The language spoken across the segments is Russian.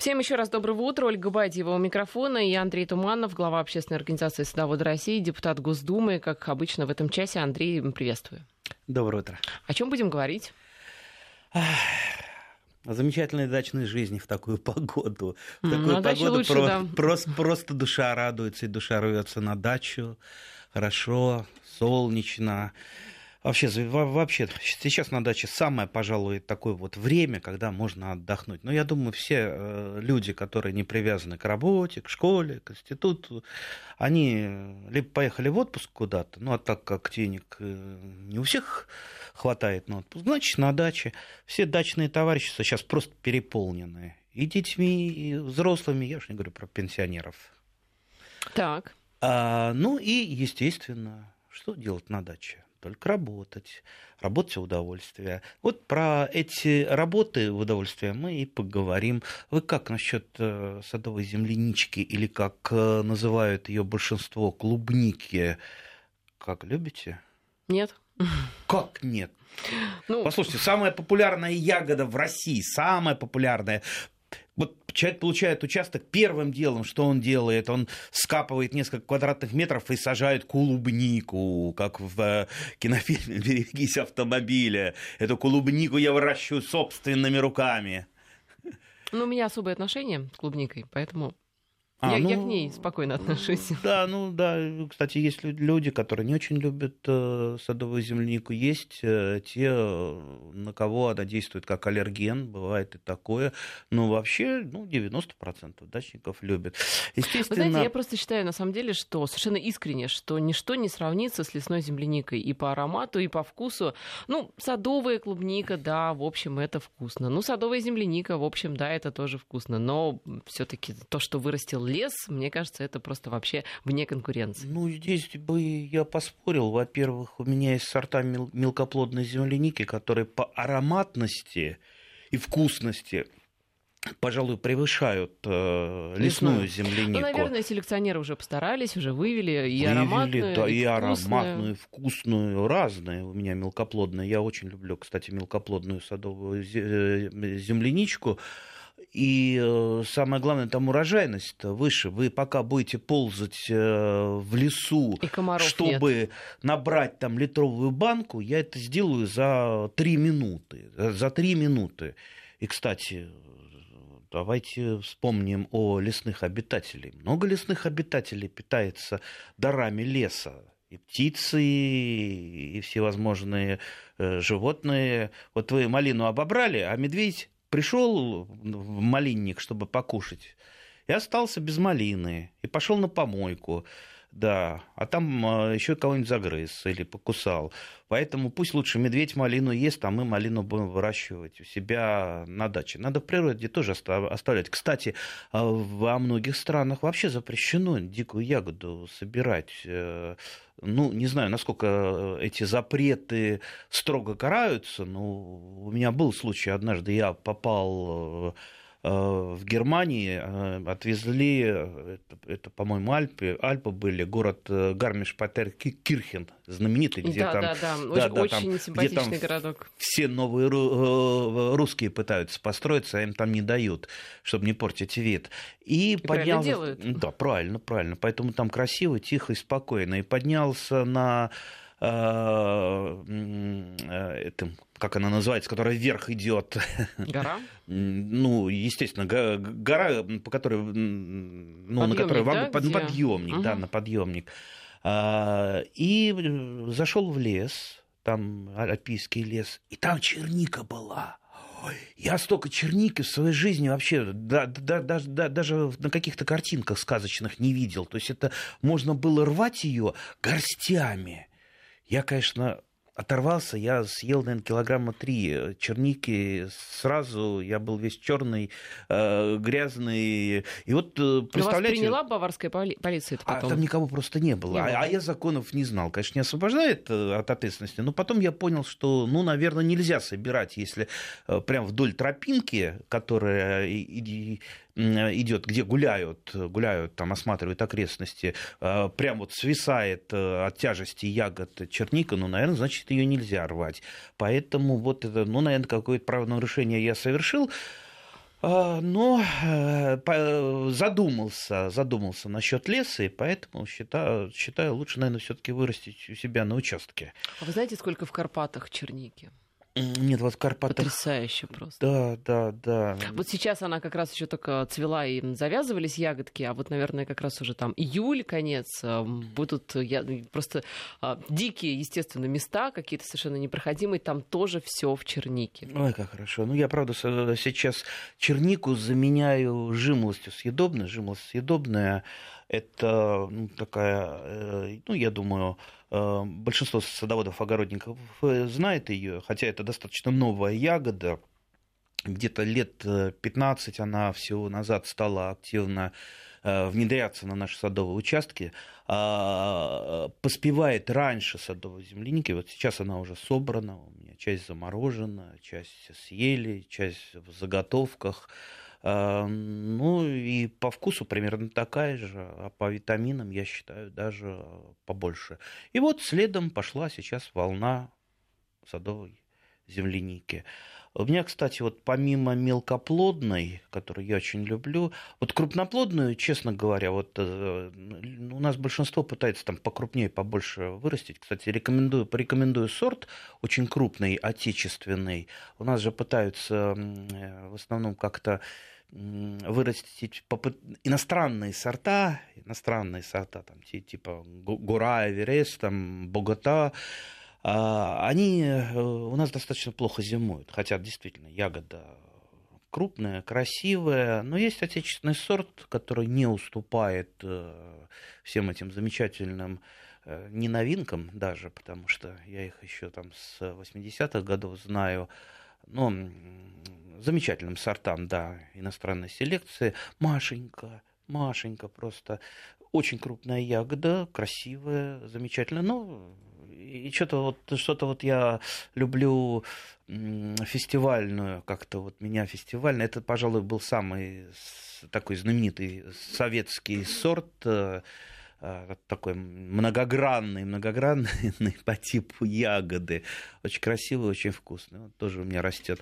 Всем еще раз доброго утра. Ольга Бадьева у микрофона и Андрей Туманов, глава общественной организации «Садоводы России», депутат Госдумы. Как обычно в этом часе, Андрей, приветствую. Доброе утро. О чем будем говорить? О замечательной дачной жизни в такую погоду. В такую на погоду лучше, про- да. просто, просто душа радуется, и душа рвется на дачу. Хорошо, солнечно. Вообще, вообще, сейчас на даче самое, пожалуй, такое вот время, когда можно отдохнуть. Но я думаю, все э, люди, которые не привязаны к работе, к школе, к институту, они либо поехали в отпуск куда-то, ну а так как денег э, не у всех хватает на отпуск, значит, на даче. Все дачные товарищества сейчас просто переполнены. И детьми, и взрослыми, я уж не говорю про пенсионеров. Так. А, ну и, естественно, что делать на даче? Только работать. Работать в удовольствие. Вот про эти работы в удовольствие мы и поговорим. Вы как насчет э, садовой землянички или как э, называют ее большинство клубники? Как любите? Нет? Как нет? Ну, Послушайте, самая популярная ягода в России, самая популярная. Вот человек получает участок, первым делом, что он делает, он скапывает несколько квадратных метров и сажает клубнику, как в э, кинофильме «Берегись автомобиля». Эту клубнику я выращиваю собственными руками. ну, у меня особое отношение с клубникой, поэтому А, я, я ну, к ней спокойно отношусь. Да, ну да, кстати, есть лю- люди, которые не очень любят э, садовую землянику. Есть э, те, э, на кого она действует как аллерген, бывает и такое. Но вообще, ну, 90% дачников любят. Вы Естественно, знаете, я просто считаю, на самом деле, что совершенно искренне, что ничто не сравнится с лесной земляникой и по аромату, и по вкусу. Ну, садовая клубника, да, в общем, это вкусно. Ну, садовая земляника, в общем, да, это тоже вкусно. Но все таки то, что вырастил лес, мне кажется, это просто вообще вне конкуренции. ну, здесь бы я поспорил. Во-первых, у меня есть сорта мел- мелкоплодной земляники, которые по ароматности и вкусности пожалуй, превышают э, лесную Лесную. землянику. Ну, наверное, селекционеры уже постарались, уже вывели и Вывели, ароматную, да, и, и вкусную. ароматную, вкусную, разные у меня мелкоплодные. Я очень люблю, кстати, мелкоплодную садовую э, земляничку. И э, самое главное, там урожайность выше. Вы пока будете ползать э, в лесу, чтобы набрать там литровую банку, я это сделаю за три минуты. За- За три минуты. И, кстати, давайте вспомним о лесных обитателей. Много лесных обитателей питается дарами леса. И птицы, и всевозможные э, животные. Вот вы малину обобрали, а медведь пришел в малинник, чтобы покушать, и остался без малины, и пошел на помойку. Да, а там еще кого-нибудь загрыз или покусал. Поэтому пусть лучше медведь малину ест, а мы малину будем выращивать у себя на даче. Надо в природе тоже оста- оставлять. Кстати, а, во многих странах вообще запрещено дикую ягоду собирать. Э, Ну, не знаю, насколько эти запреты строго караются, но у меня был случай однажды, я попал э, в Германии э, отвезли, э, это, это, по-моему, Альпы, Альпы были, город э, Гармиш-Патер-Кирхен, знаменитый, где да, там да, да, да, очень, да, очень там- симпатичный где там городок. все новые ру- э, русские пытаются построиться, а им там не дают, чтобы не портить вид. И, правильно поднялся... делают. Да, правильно, правильно. Поэтому там красиво, тихо и спокойно. И поднялся на э, э, этом, как она называется, которая вверх идет. Гора. Ну, естественно, го- гора, по которой, ну, на которой да, вагон- под- подъемник, да, на подъемник. А, И зашел в лес, там альпийский лес, и там черника была. Ой, я столько черники в своей жизни вообще да, да, да, да, даже на каких-то картинках сказочных не видел. То есть это можно было рвать ее горстями. Я, конечно, оторвался, я съел, наверное, килограмма три черники сразу, я был весь черный, э, грязный. И вот, э, Но вас представляете... приняла баварская поли- полиция это А потом? там никого просто не было. Не А- было. А, я законов не знал. Конечно, не освобождает э, от ответственности, но потом я понял, что, ну, наверное, нельзя собирать, если э, прям вдоль тропинки, которая и- идет, где гуляют, гуляют, там осматривают окрестности, э, прям вот свисает э, от тяжести ягод черника, ну, наверное, значит, ее нельзя рвать. Поэтому вот это, ну, наверное, какое-то правонарушение я совершил. А, но э, задумался, задумался насчет леса, и поэтому считаю, считаю лучше, наверное, все-таки вырастить у себя на участке. А вы знаете, сколько в Карпатах черники? Нет, вот в Карпатах... Потрясающе просто. Да, да, да. Вот сейчас она как раз еще только цвела и завязывались ягодки, а вот, наверное, как раз уже там июль, конец, э, будут я... просто а, дикие, естественно, места, какие-то совершенно непроходимые, там тоже все в чернике. Ой, как хорошо. Ну, я, правда, сейчас чернику заменяю жимолостью съедобной. Жимолость съедобная – это ну, такая, э, ну, я думаю, Э, большинство садоводов-огородников э, знает ее, хотя это достаточно новая ягода. Где-то лет 15 э, она всего назад стала активно внедряться на наши садовые участки, а, поспевает раньше садовой земляники. Вот сейчас она уже собрана, у меня часть заморожена, часть съели, часть в заготовках. А, ну и по вкусу примерно такая же, а по витаминам, я считаю, даже побольше. И вот следом пошла сейчас волна садовой земляники. У меня, кстати, вот помимо мелкоплодной, которую я очень люблю, вот крупноплодную, честно говоря, вот э, у нас большинство пытается там покрупнее, побольше вырастить. Кстати, рекомендую, порекомендую сорт очень крупный, отечественный. У нас же пытаются э, в основном как-то вырастить иностранные сорта, иностранные сорта, там, типа Гора, Эверест, там, Богота, они э, у нас достаточно плохо зимуют, хотя действительно ягода крупная, красивая, но есть отечественный сорт, который не уступает э, всем этим замечательным э, не новинкам даже, потому что я их еще там с 80-х годов знаю, ну, замечательным сортам, да, иностранной селекции. Машенька, Машенька просто. Очень крупная ягода, красивая, замечательная. Ну, и что-то вот, что-то вот я люблю фестивальную, как-то вот меня фестивальная. Это, пожалуй, был самый такой знаменитый советский сорт э, такой многогранный, многогранный по типу ягоды. Очень красивый, очень вкусный. Он тоже у меня растет.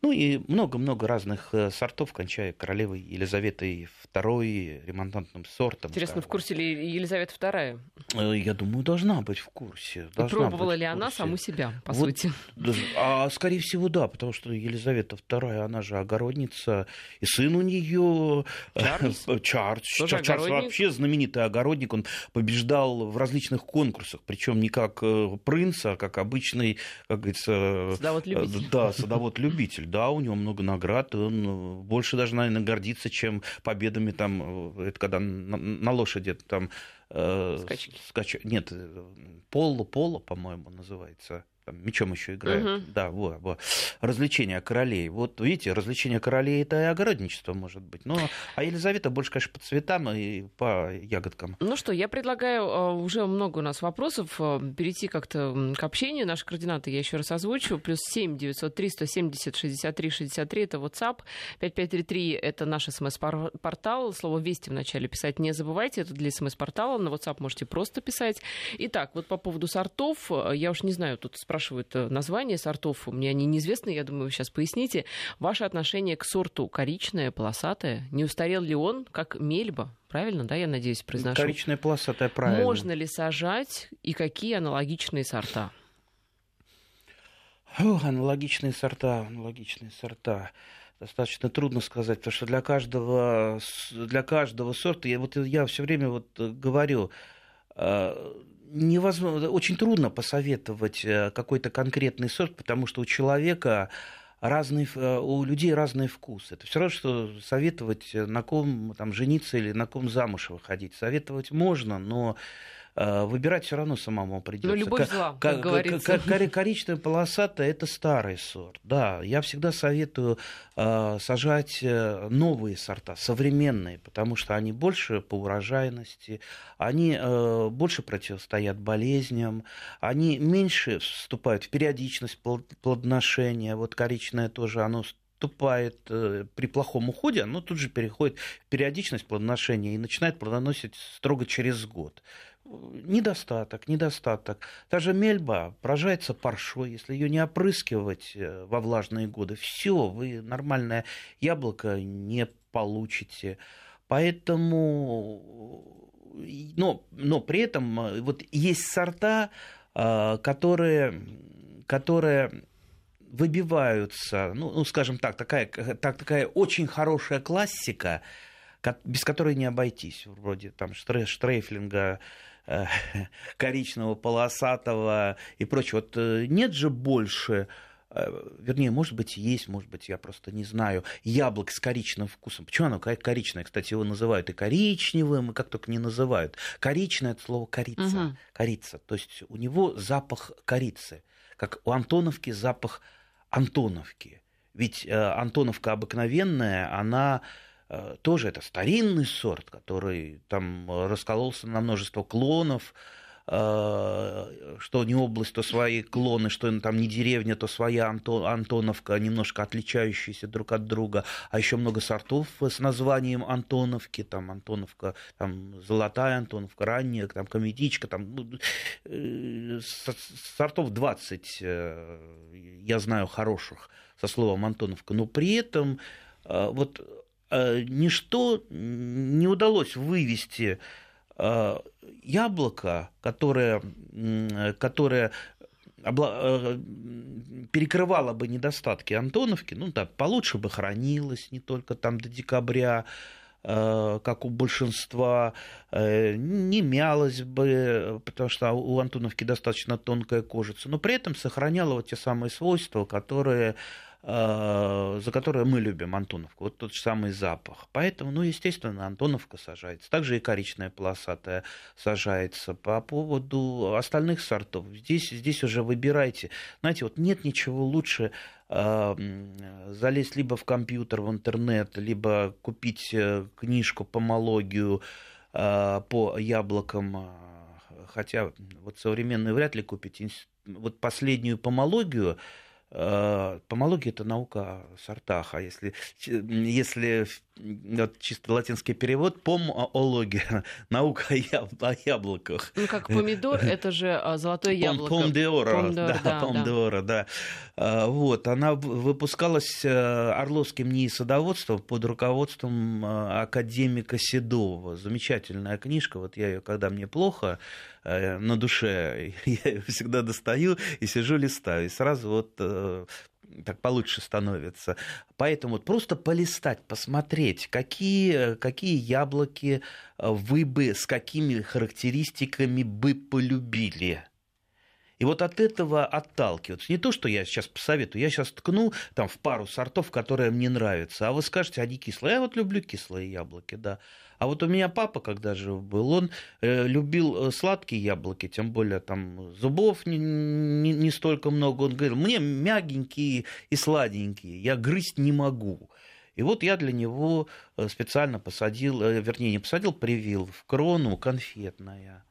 Ну и много-много разных э, сортов, кончая королевой Елизаветой II, ремонтантным сортом. Интересно, в курсе ли Елизавета II? Э, я думаю, должна быть в курсе. Должна пробовала ли она саму себя, по вот, сути? А, скорее всего, да, потому что Елизавета II, она же огородница, и сын у нее Чарльз. Чарльз. Чарльз вообще знаменитый огородник, он побеждал в различных конкурсах, причем не как принц, а как обычный, как говорится... Садовод-любитель. Да, садовод-любитель да, у него много наград, он э, больше даже, наверное, гордится, чем победами там, э, это когда на, на лошади там... Э, Скачки. Скач... Нет, поло, поло, по-моему, называется там, мечом еще играют. Угу. Да, вот, вот. Развлечения королей. Вот видите, развлечения королей это и огородничество может быть. Но, а Елизавета больше, конечно, по цветам и по ягодкам. Ну что, я предлагаю, э, уже много у нас вопросов, э, перейти как-то к общению. Наши координаты я еще раз озвучу. Плюс 7 903 170 63 63 это WhatsApp. 5533 это наш смс-портал. Слово «Вести» вначале писать не забывайте. Это для смс-портала. На WhatsApp можете просто писать. Итак, вот по поводу сортов. Э, я уж не знаю, тут спрашиваю спрашивают э, названия сортов. Мне они неизвестны, я думаю, вы сейчас поясните. Ваше отношение к сорту коричное, полосатое. Не устарел ли он, как мельба? Правильно, да, я надеюсь, произношу? Коричная полосатая, правильно. Можно ли сажать и какие аналогичные сорта? Фу, аналогичные сорта, аналогичные сорта достаточно трудно сказать, потому что для каждого, для каждого сорта, я, вот я все время вот говорю, э, невозможно, очень трудно посоветовать э, какой-то конкретный сорт, потому что у человека разный, э, у людей разный вкус. Это все равно, что советовать, э, на ком там, жениться или на ком замуж выходить. Советовать можно, но выбирать все равно самому придется. Но любовь зла, как, как говорится. Коричневая полосатая – это старый сорт. Да, я всегда советую э, сажать э, новые сорта, современные, потому что они больше по урожайности, они э, больше противостоят болезням, они меньше вступают в периодичность плодоношения. Вот коричневое тоже, оно вступает э, при плохом уходе, оно тут же переходит в периодичность плодоношения и начинает плодоносить строго через год. Недостаток, недостаток. Та же мельба поражается паршой, если ее не опрыскивать э, во влажные годы, все, вы нормальное яблоко не получите. Поэтому, но, но при этом э, вот есть сорта, э, которые, которые выбиваются, ну, ну скажем так, такая, так, такая очень хорошая классика, без которой не обойтись, вроде там Штрейфлинга, коричневого, полосатого и прочего. Вот э, нет же больше э, вернее, может быть, есть, может быть, я просто не знаю, яблок с коричневым вкусом. Почему оно коричневое? Кстати, его называют и коричневым, и как только не называют. Коричневое – это слово корица. Угу. Корица. То есть у него запах корицы, как у Антоновки запах Антоновки. Ведь Антоновка обыкновенная, она Э, тоже это старинный сорт, который там раскололся на множество клонов, э, что не область, то свои клоны, что там не деревня, то своя Антоновка, немножко отличающиеся друг от друга, а еще много сортов с названием Антоновки, там Антоновка, там золотая Антоновка, ранняя, там комедичка, там ну, э, сортов 20 я знаю хороших со словом Антоновка, но при этом вот Э, ничто не удалось вывести э, яблоко, которое, которое э, перекрывало бы недостатки Антоновки, ну так получше бы хранилось не только там до декабря, как у большинства, не мялось бы, потому что у Антоновки достаточно тонкая кожица, но при этом сохраняло вот те самые свойства, которые Э, за которое мы любим Антоновку, вот тот же самый запах. Поэтому, ну, естественно, Антоновка сажается. Также и коричная полосатая сажается. По поводу остальных сортов, здесь, здесь уже выбирайте. Знаете, вот нет ничего лучше э, залезть либо в компьютер, в интернет, либо купить э, книжку помологию по яблокам, хотя вот современную вряд ли купить. Вот последнюю помологию, Э, помология – это наука о сортах, а если, если вот чисто латинский перевод, помология – наука о, яб, о яблоках. Ну, как помидор – это же а, золотое яблоко. Пом де оро, да, да, пом де оро, да. А, вот, она выпускалась э, Орловским НИИ садоводством под руководством э, академика Седова. Замечательная книжка, вот я ее, когда мне плохо, Э, на душе, я ее всегда достаю и сижу листаю, и сразу вот э, так получше становится. Поэтому вот просто полистать, посмотреть, какие, какие яблоки э, вы бы, с какими характеристиками бы полюбили. И вот от этого отталкиваться. Не то, что я сейчас посоветую, я сейчас ткну там в пару сортов, которые мне нравятся, а вы скажете, они кислые. Я вот люблю кислые яблоки, да. А вот у меня папа, когда жив был, он э, любил э, сладкие яблоки, тем более там зубов не, не, не столько много. Он говорил, мне мягенькие и сладенькие, я грызть не могу. И вот я для него э, специально посадил, вернее, не посадил, привил в крону конфетное.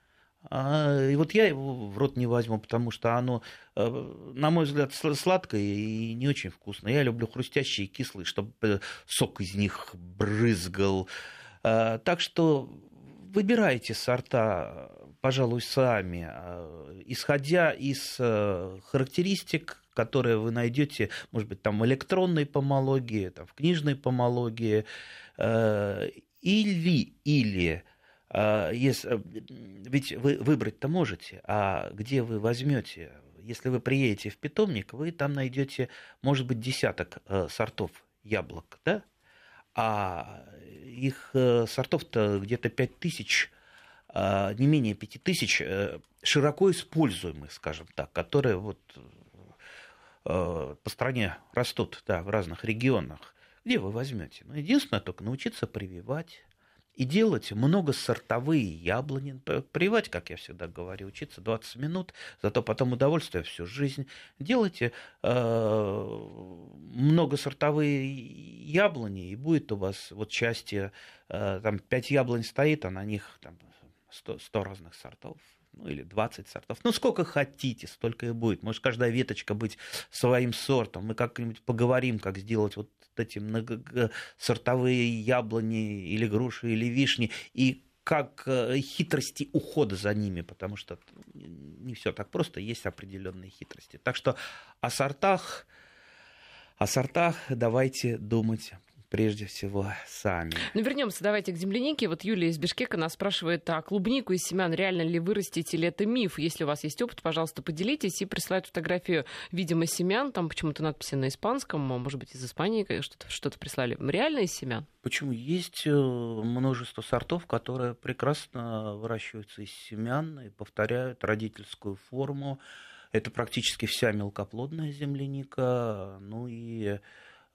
А, и вот я его в рот не возьму, потому что оно, на мой взгляд, сладкое и не очень вкусное. Я люблю хрустящие и кислые, чтобы сок из них брызгал. Э, так что выбирайте сорта, пожалуй, сами, э, исходя из э, характеристик, которые вы найдете, может быть, там в электронной помологии, там, в книжной помологии, или, или если, ведь вы выбрать-то можете, а где вы возьмете? Если вы приедете в питомник, вы там найдете, может быть, десяток сортов яблок, да? А их э, сортов-то где-то 5 тысяч, а, не менее 5 тысяч, э, широко используемых, скажем так, которые вот э, по стране растут да, в разных регионах. Где вы возьмете? Ну, единственное, только научиться прививать, и делать многосортовые яблони. Прививать, как я всегда говорю, учиться 20 минут, зато потом удовольствие всю жизнь. Делайте э, многосортовые яблони, и будет у вас вот счастье, э, там 5 яблонь стоит, а на них там, 100, 100 разных сортов ну или 20 сортов. Ну, сколько хотите, столько и будет. Может, каждая веточка быть своим сортом. Мы как-нибудь поговорим, как сделать вот эти многосортовые яблони или груши или вишни. И как э, хитрости ухода за ними, потому что не все так просто, есть определенные хитрости. Так что о сортах, о сортах давайте думать прежде всего сами. Ну, вернемся давайте к землянике. Вот Юлия из Бишкека нас спрашивает, а клубнику из семян реально ли вырастить или это миф? Если у вас есть опыт, пожалуйста, поделитесь и присылают фотографию, видимо, семян. Там почему-то надписи на испанском, а может быть, из Испании что-то что прислали. Реально из семян? Почему? Есть э, множество сортов, которые прекрасно выращиваются из семян и повторяют родительскую форму. Это практически вся мелкоплодная земляника. Ну и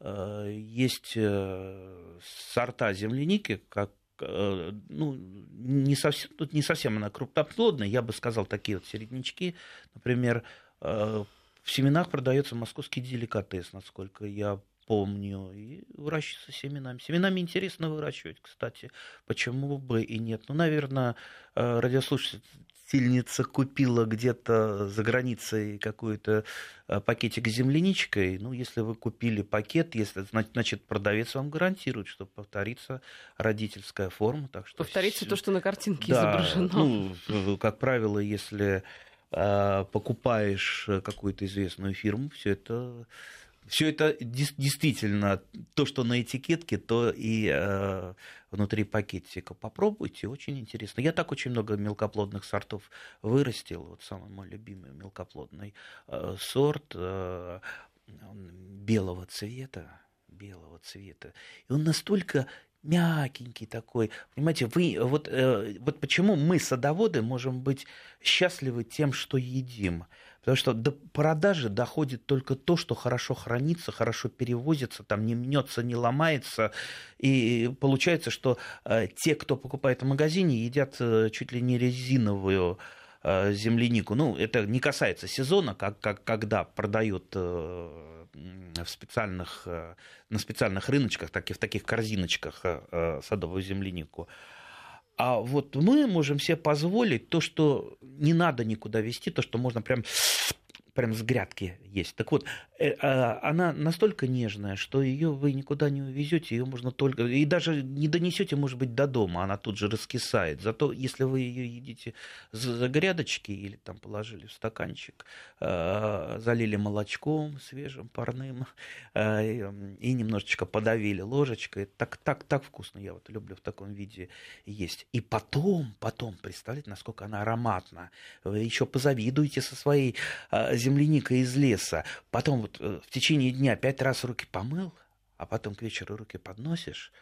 есть э, сорта земляники, как э, ну, не совсем, тут не совсем она крупноплодная, я бы сказал, такие вот середнячки, например, в семенах продается московский деликатес, насколько я помню, и выращивается семенами. Семенами интересно выращивать, кстати, почему бы и нет. Ну, наверное, радиослушатель текстильница купила где-то за границей какой-то э, пакетик с земляничкой, ну, если вы купили пакет, если, значит, продавец вам гарантирует, что повторится родительская форма. Так что повторится то, что на картинке да, изображено. Ну, как правило, если э, покупаешь какую-то известную фирму, все это все это действительно то, что на этикетке, то и э, внутри пакетика. Попробуйте, очень интересно. Я так очень много мелкоплодных сортов вырастил. Вот самый мой любимый мелкоплодный э, сорт э, белого цвета, белого цвета. И он настолько мягенький такой. Понимаете, вы вот, э, вот почему мы, садоводы, можем быть счастливы тем, что едим. Потому что до продажи доходит только то, что хорошо хранится, хорошо перевозится, там не мнется, не ломается. И получается, что э, те, кто покупает в магазине, едят э, чуть ли не резиновую э, землянику. Ну, это не касается сезона, как, как, когда продают в специальных, на специальных рыночках, так и в таких корзиночках садовую землянику. А вот мы можем себе позволить то, что не надо никуда вести, то, что можно прям прям с грядки есть. Так вот, э, а, она настолько нежная, что ее вы никуда не увезете, ее можно только и даже не донесете, может быть, до дома, она тут же раскисает. Зато если вы ее едите за грядочки или там положили в стаканчик, а, залили молочком свежим, парным а, и немножечко подавили ложечкой, так так так вкусно. Я вот люблю в таком виде есть. И потом, потом, представляете, насколько она ароматна. Вы еще позавидуете со своей земляника из леса, потом вот э, в течение дня пять раз руки помыл, а потом к вечеру руки подносишь,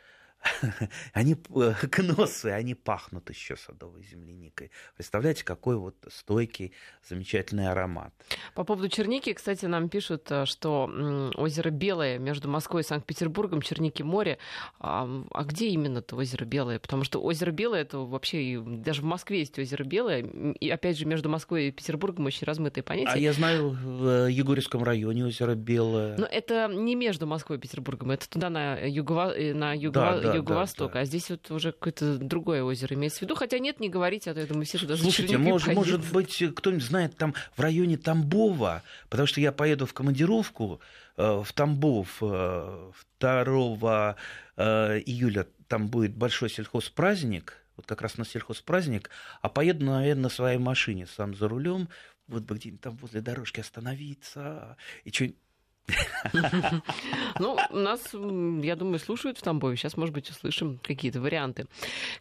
они э, кносы, они пахнут еще садовой земляникой. Представляете, какой вот стойкий, замечательный аромат. По поводу черники, кстати, нам пишут, э, что озеро Белое между Москвой и Санкт-Петербургом, Черники море. А, а где именно это озеро Белое? Потому что озеро Белое, это вообще даже в Москве есть озеро Белое. И опять же, между Москвой и Петербургом очень размытые понятия. А я знаю, в э, Егорьевском районе озеро Белое. Но это не между Москвой и Петербургом, это туда на, юго... на юго... да, да, юго-восток, да, да. а здесь вот уже какое-то другое озеро имеется в виду. Хотя нет, не говорите, а то я думаю, все туда Слушайте, может, может быть, кто-нибудь знает там в районе Тамбова, потому что я поеду в командировку э, в Тамбов э, 2 э, июля, там будет большой сельхозпраздник, вот как раз на сельхозпраздник, а поеду, наверное, на своей машине сам за рулем, вот бы где-нибудь там возле дорожки остановиться и что-нибудь ну, нас, я думаю, слушают в Тамбове. Сейчас, может быть, услышим какие-то варианты.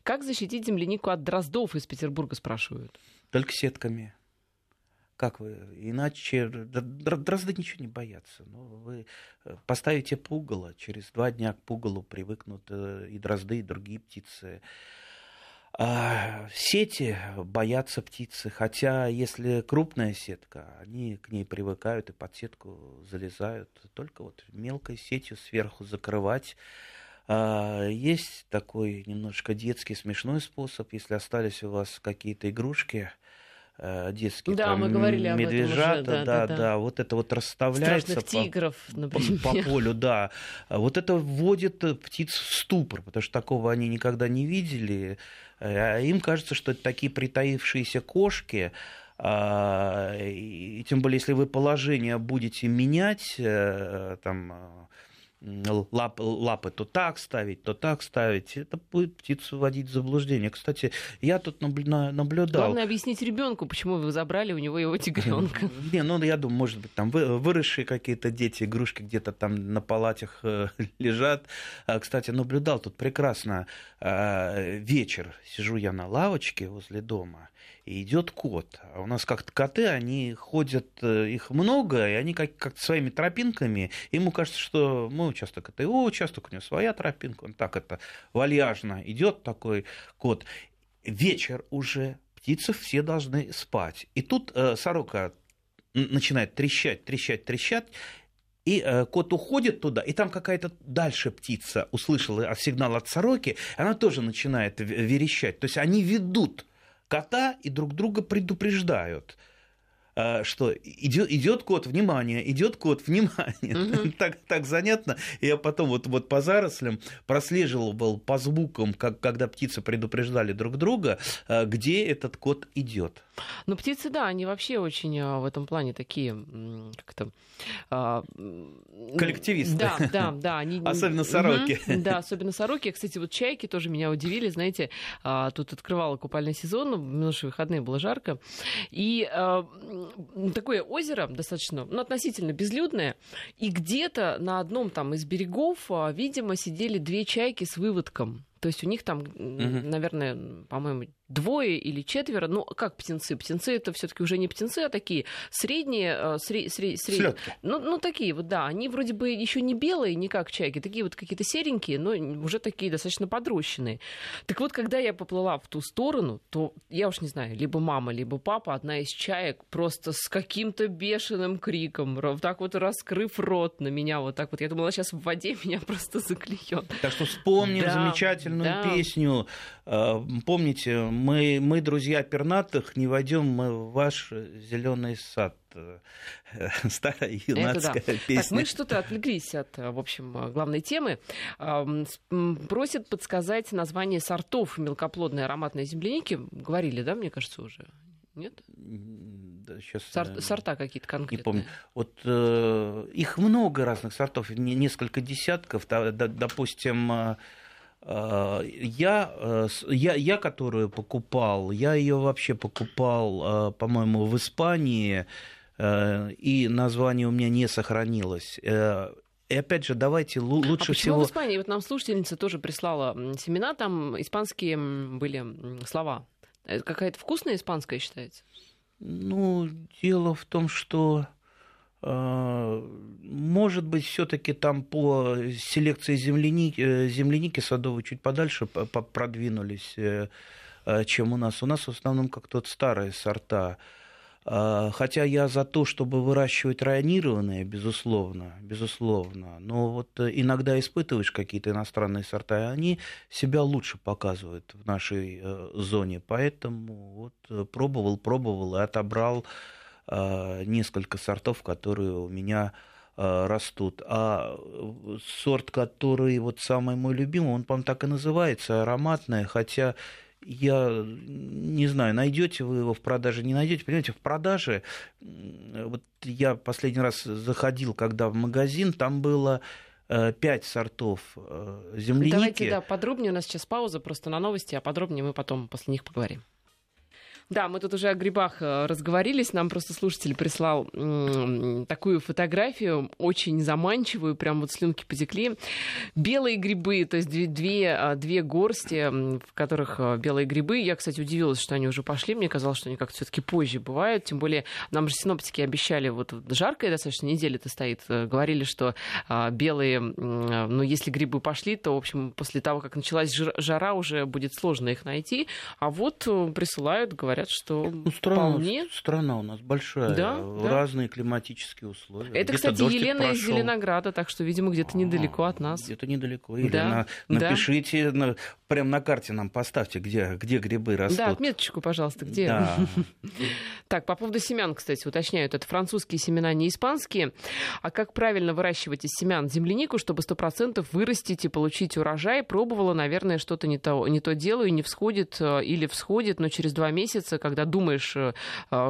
Как защитить землянику от дроздов из Петербурга, спрашивают? Только сетками. Как вы? Иначе дрозды ничего не боятся. Ну, вы э, поставите пугало, через два дня к пугалу привыкнут э, и дрозды, и другие птицы. А сети боятся птицы, хотя если крупная сетка, они к ней привыкают и под сетку залезают. Только вот мелкой сетью сверху закрывать. А, есть такой немножко детский смешной способ, если остались у вас какие-то игрушки, э, детские, да, там, мы говорили медвежата, об этом уже, да, да, да, да, вот это вот расставляется Страшных тигров, по, например. по полю, да. Вот это вводит птиц в ступор, потому что такого они никогда не видели. Э, им кажется, что это такие притаившиеся кошки, а, и тем более, если вы положение будете менять, э, там, лап, лапы то так ставить, то так ставить. Это будет птицу вводить в заблуждение. Кстати, я тут наблюдал. Главное объяснить ребенку, почему вы забрали у него его тигренка. Не, ну я думаю, может быть, там выросшие какие-то дети, игрушки где-то там на палатях э, лежат. А, кстати, наблюдал тут прекрасно а, вечер. Сижу я на лавочке возле дома идет кот. А у нас как-то коты, они ходят, э, их много, и они как- как своими тропинками. Ему кажется, что мой участок это его участок, у него своя тропинка. Он так это вальяжно идет такой кот. Вечер уже, птицы все должны спать. И тут э, сорока начинает трещать, трещать, трещать, и э, кот уходит туда, и там какая-то дальше птица услышала сигнал от сороки, она тоже начинает верещать. То есть они ведут кота и друг друга предупреждают а, что идет, идет кот, внимание, идет кот, внимание. Угу. так, так занятно. Я потом вот, вот по зарослям прослеживал по звукам, как, когда птицы предупреждали друг друга, а, где этот кот идет. Ну, птицы, да, они вообще очень а, в этом плане такие, как то Коллективисты. Да, да, да. Они... Особенно сороки. Угу, да, особенно сороки. Кстати, вот чайки тоже меня удивили. Знаете, тут открывала купальный сезон, в минувшие выходные было жарко. И такое озеро достаточно, ну, относительно безлюдное, и где-то на одном там из берегов, а, видимо, сидели две чайки с выводком. То есть у них там, угу. наверное, по-моему, двое или четверо. Ну, как птенцы? Птенцы это все-таки уже не птенцы, а такие средние, сред, сред, сред... Ну, ну, такие вот, да. Они вроде бы еще не белые, не как чайки, такие вот какие-то серенькие, но уже такие достаточно подрощенные. Так вот, когда я поплыла в ту сторону, то я уж не знаю, либо мама, либо папа, одна из чаек просто с каким-то бешеным криком, вот так вот раскрыв рот на меня, вот так вот. Я думала, сейчас в воде меня просто заклюет. Так что вспомним да, замечательную да. песню. А, помните, мы, мы друзья пернатых, не войдем мы в ваш зеленый сад. Старая юнацкая да. песня. Так, мы что-то отвлеклись от, в общем, главной темы. Просят подсказать название сортов мелкоплодной ароматной земляники. Говорили, да, мне кажется, уже? Нет? Да, сейчас, Сорт, э, сорта какие-то конкретные? Не помню. Вот э, их много разных сортов, несколько десятков. Да, да, допустим, Э, я, э, я, я, которую покупал, я ее вообще покупал, э, по-моему, в Испании, и название у меня не сохранилось. И опять же, давайте лучше а всего... в Испании? Вот нам слушательница тоже прислала семена, там испанские были слова. Это какая-то вкусная испанская считается? Ну, дело в том, что а, может быть, все-таки там по селекции земляники, э, земляники садовой чуть подальше продвинулись, э, э, чем у нас. У нас в основном как то старые сорта. Хотя я за то, чтобы выращивать районированные, безусловно, безусловно. Но вот иногда испытываешь какие-то иностранные сорта, и они себя лучше показывают в нашей зоне. Поэтому вот пробовал, пробовал и отобрал Э, несколько сортов, которые у меня э, растут. А сорт, который вот самый мой любимый, он, по-моему, так и называется, ароматная, хотя я не знаю, найдете вы его в продаже, не найдете. Понимаете, в продаже, вот я последний раз заходил, когда в магазин, там было э, пять сортов земляники. Давайте, да, подробнее, у нас сейчас пауза просто на новости, а подробнее мы потом после них поговорим. Да, мы тут уже о грибах э, разговорились. Нам просто слушатель прислал такую фотографию, очень заманчивую, прям вот слюнки потекли. Белые грибы, то есть две, две, а, две горсти, в которых э, белые грибы. Я, кстати, удивилась, что они уже пошли. Мне казалось, что они как-то все-таки позже бывают. Тем более, нам же синоптики обещали, вот жаркая достаточно неделя-то стоит, э, говорили, что а, белые, ну, если грибы пошли, то, в общем, после того, как началась жара, уже будет сложно их найти. А вот присылают, говорят, говорят, что ну, страна, вполне... Страна у нас большая, да, разные да. климатические условия. Это, кстати, Елена прошел. из Зеленограда, так что, видимо, где-то недалеко от нас. Где-то недалеко. Елена, да, напишите, да. прям на карте нам поставьте, где, где грибы растут. Да, отметочку, пожалуйста, где. Да. Так, по поводу семян, кстати, уточняют, это французские семена, не испанские. А как правильно выращивать из семян землянику, чтобы 100% вырастить и получить урожай? Пробовала, наверное, что-то не то, не то делаю, не всходит э, или всходит, но через два месяца случается, когда думаешь,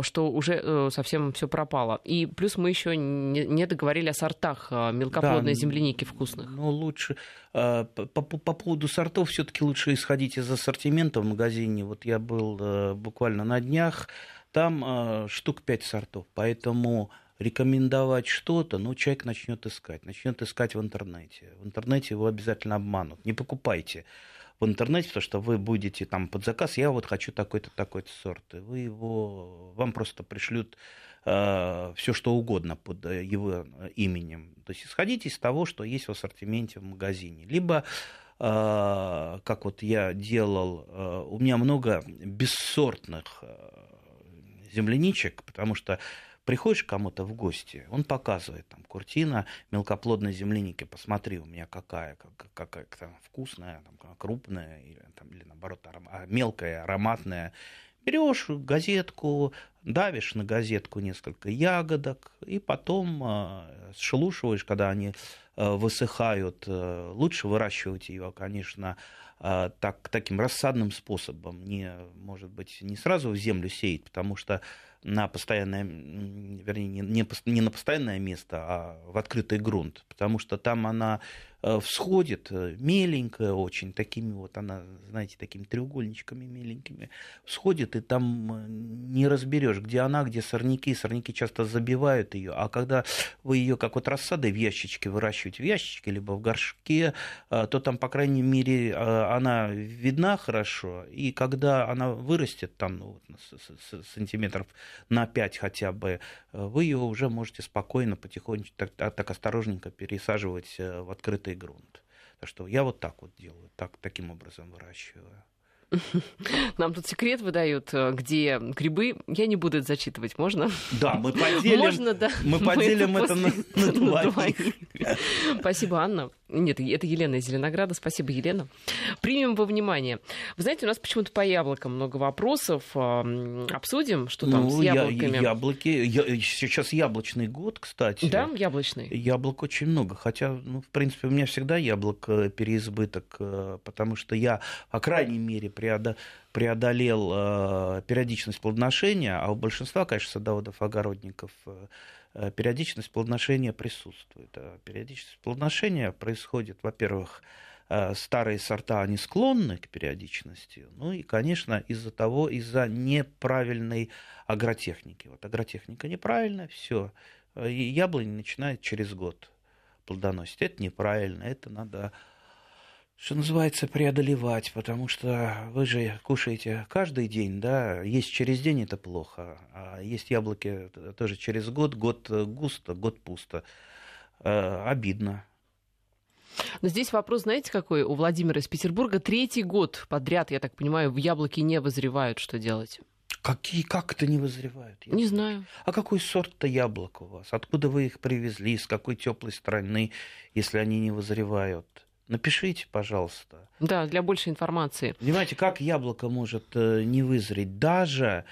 что уже совсем все пропало. И плюс мы еще не договорили о сортах мелкоплодной да, земляники вкусных. Ну, лучше по, по, по поводу сортов все-таки лучше исходить из ассортимента в магазине. Вот я был буквально на днях, там штук пять сортов, поэтому рекомендовать что-то, ну, человек начнет искать, начнет искать в интернете. В интернете его обязательно обманут. Не покупайте в интернете, потому что вы будете там под заказ, я вот хочу такой-то, такой-то сорт. И вы его, вам просто пришлют э, все, что угодно под э, его именем. То есть исходите из того, что есть в ассортименте в магазине. Либо э, как вот я делал, э, у меня много бессортных земляничек, потому что приходишь кому-то в гости, он показывает, там, куртина мелкоплодной земляники, посмотри, у меня какая, как, какая там, вкусная, там, крупная, или, там, или наоборот, аром... А, мелкая, ароматная. Берешь газетку, давишь на газетку несколько ягодок, и потом э, сшелушиваешь, когда они э, высыхают. Лучше выращивать ее, конечно, э, так, таким рассадным способом, не, может быть, не сразу в землю сеять, потому что на постоянное, вернее, не, не, на постоянное место, а в открытый грунт, потому что там она всходит, э, меленькая очень, такими вот она, знаете, такими треугольничками меленькими, всходит, и там э, не разберешь, где она, где сорняки. Сорняки часто забивают ее, а когда вы ее как вот рассадой в ящичке выращиваете, в ящичке, либо в горшке, то там, по крайней мере, она видна хорошо, и когда она вырастет там ну, сантиметров на 5 хотя бы, вы ее уже можете спокойно, потихонечку, так, так осторожненько пересаживать в открытый чистый грунт. Так что я вот так вот делаю, так, таким образом выращиваю. Нам тут секрет выдают, э, где грибы. Я не буду это зачитывать, можно? Да, мы поделим, можно, да. Мы поделим мы это, это после... на, на двоих. Спасибо, Анна. Нет, это Елена из Зеленограда. Спасибо, Елена. Примем во внимание. Вы знаете, у нас почему-то по яблокам много вопросов. Обсудим, что там ну, с яблоками. Я, яблоки. Я, сейчас яблочный год, кстати. Да, яблочный. Яблок очень много. Хотя, ну, в принципе, у меня всегда яблок э, переизбыток, э, потому что я, по крайней мере, преодолел э, периодичность плодоношения, а у большинства, конечно, садоводов, огородников Э, периодичность плодоношения присутствует. А периодичность плодоношения происходит, во-первых, э, старые сорта, они склонны к периодичности, ну и, конечно, из-за того, из-за неправильной агротехники. Вот агротехника неправильная, все, э, и яблонь начинает через год плодоносить. Это неправильно, это надо что называется, преодолевать, потому что вы же кушаете каждый день, да, есть через день это плохо, а есть яблоки тоже через год, год густо, год пусто. Э, обидно. Но здесь вопрос, знаете, какой у Владимира из Петербурга? Третий год подряд, я так понимаю, в яблоки не возревают. Что делать? Какие, как это не вызревают? Яблоки? Не знаю. А какой сорт-то яблок у вас? Откуда вы их привезли? С какой теплой страны, если они не вызревают? Напишите, пожалуйста. Да, для большей информации. Понимаете, как яблоко может э, не вызреть? Даже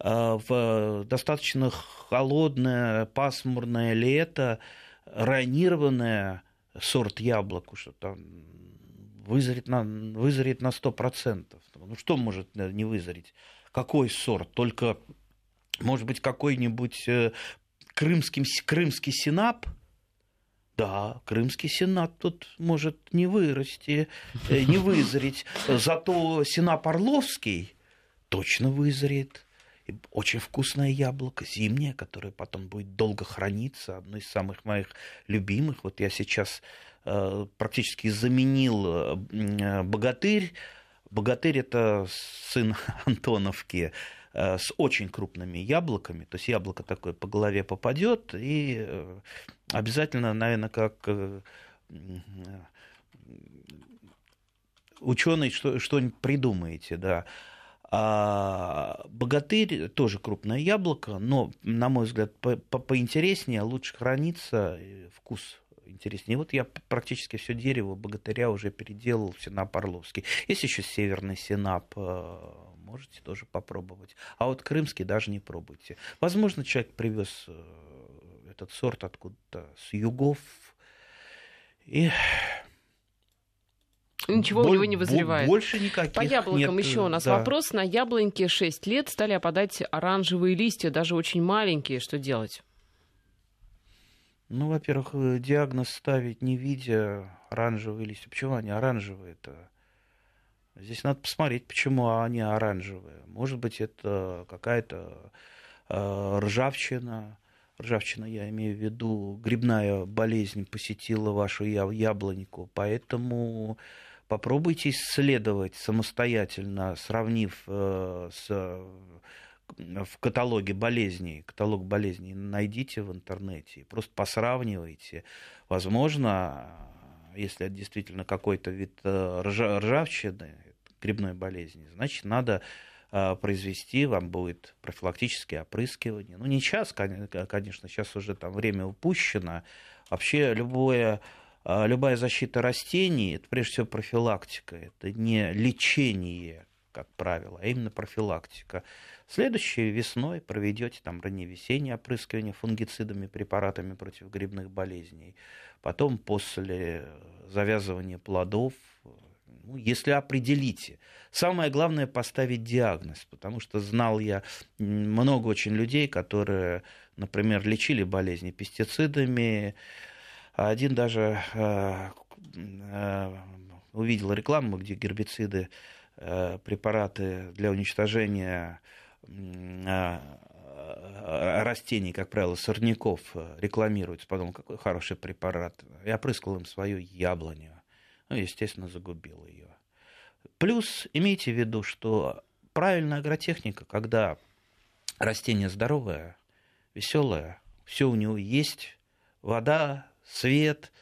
э, в достаточно холодное, пасмурное лето ранированное сорт яблок, что там вызреть на, вызреть на 100%. Ну что может э, не вызреть? Какой сорт? Только, может быть, какой-нибудь крымский, крымский синап – да, Крымский сенат тут может не вырасти, э, не вызреть. Зато сенат Орловский точно вызреет. Очень вкусное яблоко, зимнее, которое потом будет долго храниться. Одно из самых моих любимых. Вот я сейчас э, практически заменил э, богатырь. Богатырь это сын Антоновки. Э, с очень крупными яблоками, то есть яблоко такое по голове попадет, и э, обязательно, наверное, как э, ученый что, что-нибудь придумаете, да. А богатырь тоже крупное яблоко, но, на мой взгляд, по поинтереснее, лучше хранится вкус интереснее. Вот я практически все дерево богатыря уже переделал в сенап Орловский. Есть еще северный сенап можете тоже попробовать. А вот крымский даже не пробуйте. Возможно, человек привез э, этот сорт откуда-то с югов. И Ничего Боль, у него не вызревает. Больше никаких По яблокам нет, еще у нас да. вопрос. На яблоньке 6 лет стали опадать оранжевые листья, даже очень маленькие. Что делать? Ну, во-первых, э, диагноз ставить не видя оранжевые листья. Почему они оранжевые-то? Здесь надо посмотреть, почему они оранжевые. Может быть, это какая-то э, ржавчина. Ржавчина, я имею в виду, грибная болезнь посетила вашу яблоньку. Поэтому попробуйте исследовать самостоятельно, сравнив э, с в каталоге болезней, каталог болезней найдите в интернете, просто посравнивайте. Возможно, если это действительно какой-то вид э, ржавчины, грибной болезни, значит, надо э, произвести, вам будет профилактические опрыскивания. Ну, не сейчас, конечно, сейчас уже там время упущено. Вообще любое, э, любая защита растений, это прежде всего профилактика, это не лечение, как правило, а именно профилактика. Следующей весной проведете там ранневесеннее опрыскивание фунгицидами, препаратами против грибных болезней. Потом после завязывания плодов, ну, если определите. Самое главное поставить диагноз, потому что знал я много очень людей, которые, например, лечили болезни пестицидами. Один даже э, э, увидел рекламу, где гербициды, э, препараты для уничтожения растений, как правило, сорняков рекламируется. Подумал, какой хороший препарат. Я опрыскал им свою яблоню. Ну, естественно, загубил ее. Плюс имейте в виду, что правильная агротехника, когда растение здоровое, веселое, все у него есть, вода, свет,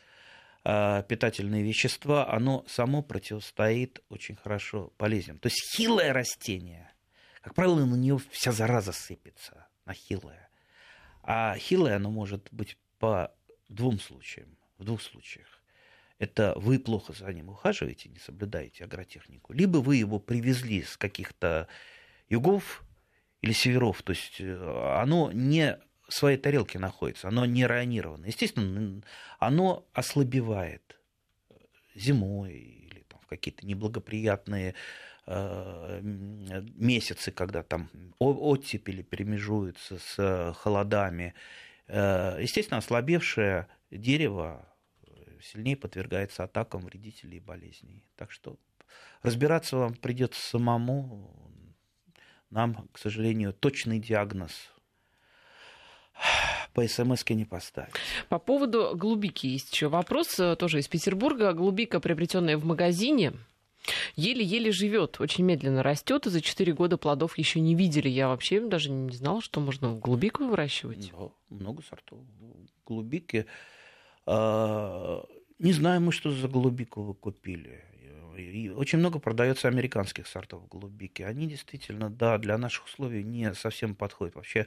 а, питательные вещества, оно само противостоит очень хорошо болезням. То есть хилое растение – как правило, на нее вся зараза сыпется, на хилое. А хилое оно может быть по двум случаям, в двух случаях. Это вы плохо за ним ухаживаете, не соблюдаете агротехнику, либо вы его привезли с каких-то югов или северов, то есть э, оно не в своей тарелке находится, оно не ранировано. Естественно, оно ослабевает зимой или там, в какие-то неблагоприятные Э, месяцы, когда там оттепели перемежуются с холодами, э, естественно, ослабевшее дерево сильнее подвергается атакам вредителей и болезней. Так что разбираться вам придется самому. Нам, к сожалению, точный диагноз по смс не поставить. По поводу голубики есть еще вопрос, э, тоже из Петербурга. Голубика, приобретенная в магазине, Еле-еле живет, очень медленно растет, и за 4 года плодов еще не видели. Я вообще даже не знала, что можно голубику выращивать. Да, много сортов голубики. Не знаем мы, что за голубику вы купили. И очень много продается американских сортов голубики. Они действительно, да, для наших условий не совсем подходят. Вообще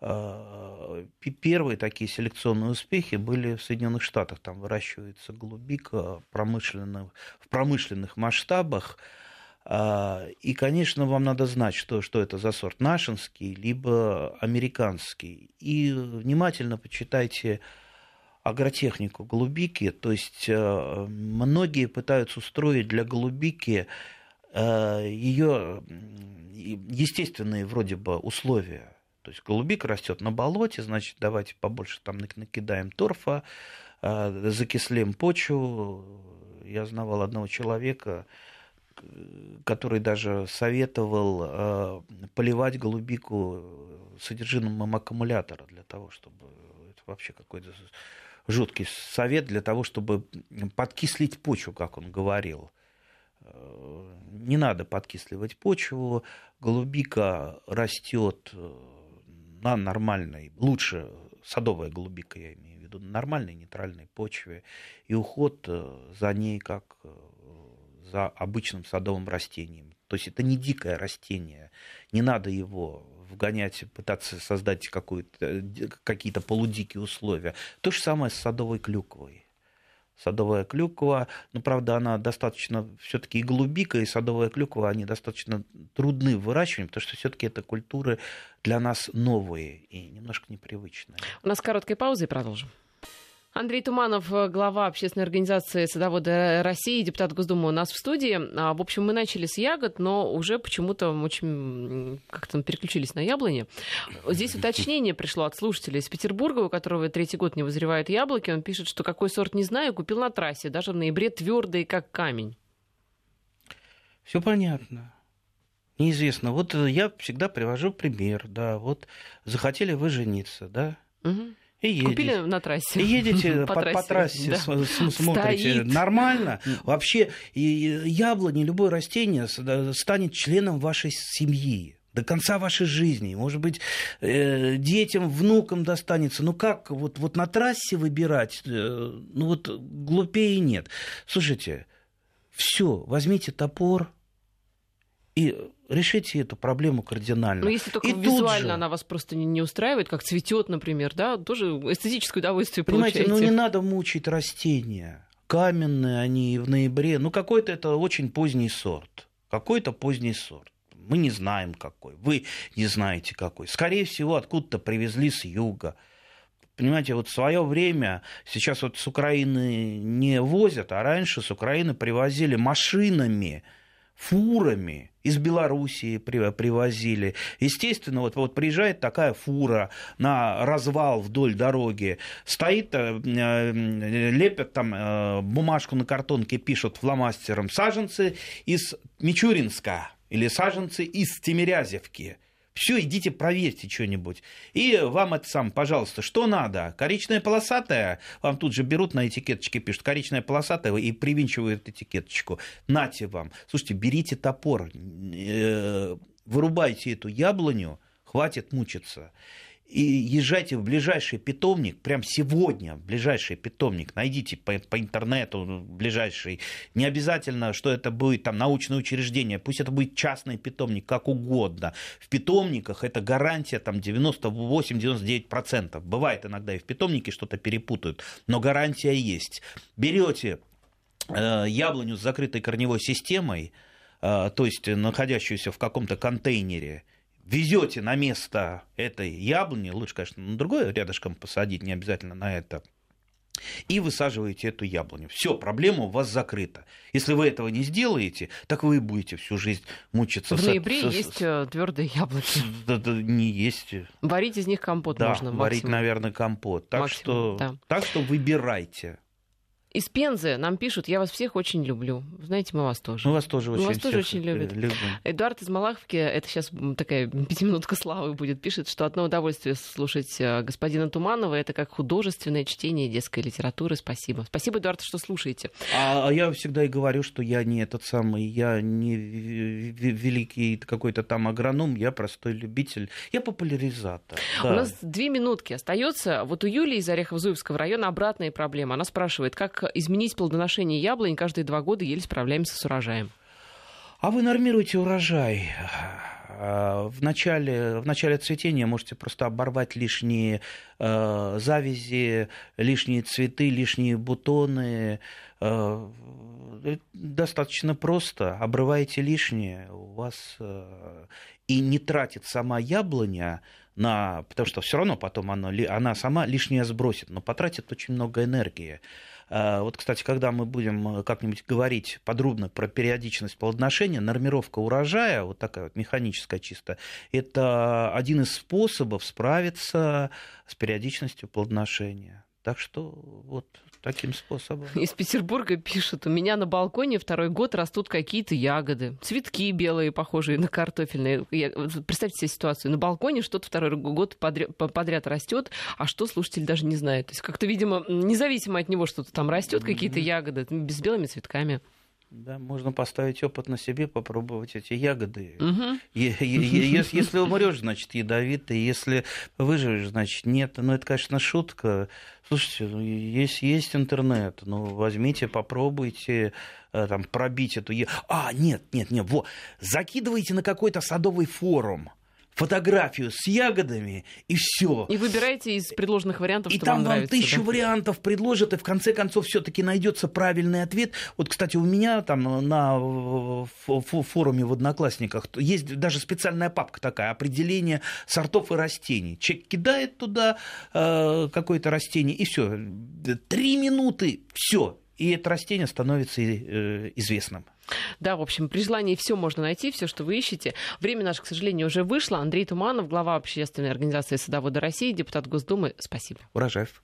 а, первые такие селекционные успехи были в Соединенных Штатах. Там выращивается голубика промышленных, в промышленных масштабах. А, и, конечно, вам надо знать, что, что это за сорт, нашинский, либо американский. И внимательно почитайте агротехнику голубики, то есть э, многие пытаются устроить для голубики э, ее естественные вроде бы условия. То есть голубик растет на болоте, значит, давайте побольше там накидаем торфа, э, закислим почву. Я знавал одного человека, который даже советовал поливать голубику содержимым аккумулятора для того, чтобы это вообще какой-то жуткий совет для того, чтобы подкислить почву, как он говорил. Э, не надо подкисливать почву. Голубика растет э, на нормальной, лучше садовая голубика, я имею в виду, на нормальной нейтральной почве. И уход э, за ней как за обычным садовым растением. То есть это не дикое растение, не надо его вгонять, пытаться создать какие-то полудикие условия. То же самое с садовой клюквой. Садовая клюква, ну, правда, она достаточно, все-таки и голубика, и садовая клюква, они достаточно трудны в выращивании, потому что все-таки это культуры для нас новые и немножко непривычные. У нас короткая пауза и продолжим. Андрей Туманов, глава общественной организации «Садоводы России», депутат Госдумы у нас в студии. А, в общем, мы начали с ягод, но уже почему-то очень как-то переключились на яблони. Здесь уточнение пришло от слушателя из Петербурга, у которого третий год не вызревают яблоки. Он пишет, что какой сорт не знаю, купил на трассе, даже в ноябре твердый, как камень. Все понятно. Неизвестно. Вот я всегда привожу пример, да. Вот захотели вы жениться, да? Угу и едете. Купили на трассе. И едете по, по трассе, по трассе да. смотрите. Стоит. Нормально. Вообще, яблони, любое растение станет членом вашей семьи до конца вашей жизни. Может быть, э, детям, внукам достанется. Ну как вот, вот на трассе выбирать? Э, ну вот глупее нет. Слушайте, все, возьмите топор и решите эту проблему кардинально. Ну, если только и визуально же... она вас просто не, не устраивает, как цветет, например, да, тоже эстетическое удовольствие Понимаете, получаете. ну не надо мучить растения. Каменные они в ноябре. Ну, какой-то это очень поздний сорт. Какой-то поздний сорт. Мы не знаем какой. Вы не знаете какой. Скорее всего, откуда-то привезли с юга. Понимаете, вот в свое время, сейчас вот с Украины не возят, а раньше с Украины привозили машинами фурами из Белоруссии привозили. Естественно, вот, вот приезжает такая фура на развал вдоль дороги, стоит, э, э, лепят там э, бумажку на картонке, пишут фломастером саженцы из Мичуринска или саженцы из Тимирязевки. Все, идите проверьте что-нибудь. И вам это сам, пожалуйста, что надо? Коричная полосатая, вам тут же берут на этикеточке, пишут коричная полосатая и привинчивают этикеточку. Нате вам. Слушайте, берите топор, э, вырубайте эту яблоню, хватит мучиться и езжайте в ближайший питомник, прям сегодня в ближайший питомник, найдите по, по интернету ближайший. Не обязательно, что это будет там научное учреждение, пусть это будет частный питомник, как угодно. В питомниках это гарантия там 98-99%. Бывает иногда и в питомнике что-то перепутают, но гарантия есть. Берете э, яблоню с закрытой корневой системой, э, то есть находящуюся в каком-то контейнере, везете на место этой яблони, лучше, конечно, на другое рядышком посадить, не обязательно на это, и высаживаете эту яблоню. Все, проблема у вас закрыта. Если вы этого не сделаете, так вы и будете всю жизнь мучиться. В ноябре с... есть э, твердые яблоки. Да, да, не есть. Варить из них компот да, можно. Варить, максимум. наверное, компот. Так максимум, что, да. так что выбирайте. Из Пензы нам пишут, я вас всех очень люблю. Знаете, мы вас тоже. Мы вас тоже мы очень, вас тоже очень любят. Любим. Эдуард из Малаховки, это сейчас такая пятиминутка славы будет, пишет, что одно удовольствие слушать э, господина Туманова, это как художественное чтение детской литературы. Спасибо. Спасибо, Эдуард, что слушаете. А, а я всегда и говорю, что я не этот самый, я не великий какой-то там агроном, я простой любитель, я популяризатор. Да. У нас две минутки остается. Вот у Юлии из Орехово-Зуевского района обратная проблема. Она спрашивает, как изменить плодоношение яблонь. Каждые два года еле справляемся с урожаем. А вы нормируете урожай. А, в начале, в начале цветения можете просто оборвать лишние э, завязи, лишние цветы, лишние бутоны. Э, достаточно просто. Обрываете лишнее, у вас э, и не тратит сама яблоня на... Потому что все равно потом она, она сама лишнее сбросит, но потратит очень много энергии. А, вот, кстати, когда мы будем э, как-нибудь говорить подробно про периодичность плодоношения, нормировка урожая, вот такая вот механическая чисто, это один из способов справиться с периодичностью плодоношения. Так что вот таким способом. Из Петербурга пишут, у меня на балконе второй год растут какие-то ягоды, цветки белые, похожие на картофельные. Я, представьте себе ситуацию, на балконе что-то второй год подряд, подряд растет, а что слушатель даже не знает. То есть как-то, видимо, независимо от него что-то там растет, какие-то ягоды с белыми цветками. Да, можно поставить опыт на себе, попробовать эти ягоды. Угу. Если умрешь, значит ядовитый, если выживешь, значит нет. Ну, это, конечно, шутка. Слушайте, ну, есть, есть интернет, ну, возьмите, попробуйте э, там пробить эту... А, нет, нет, нет, во, закидывайте на какой-то садовый форум фотографию с ягодами, и все. И выбирайте из предложенных вариантов, и что там вам вам нравится. тысячу да? вариантов предложат, и в конце концов все-таки найдется правильный ответ. Вот, кстати, у меня там на фо- фо- форуме в Одноклассниках есть даже специальная папка такая, определение сортов и растений. Человек кидает туда э, какое-то растение, и все. Три минуты, все. И это растение становится э, известным. Да, в общем, при желании все можно найти, все, что вы ищете. Время наше, к сожалению, уже вышло. Андрей Туманов, глава общественной организации «Садоводы России», депутат Госдумы. Спасибо. Урожаев.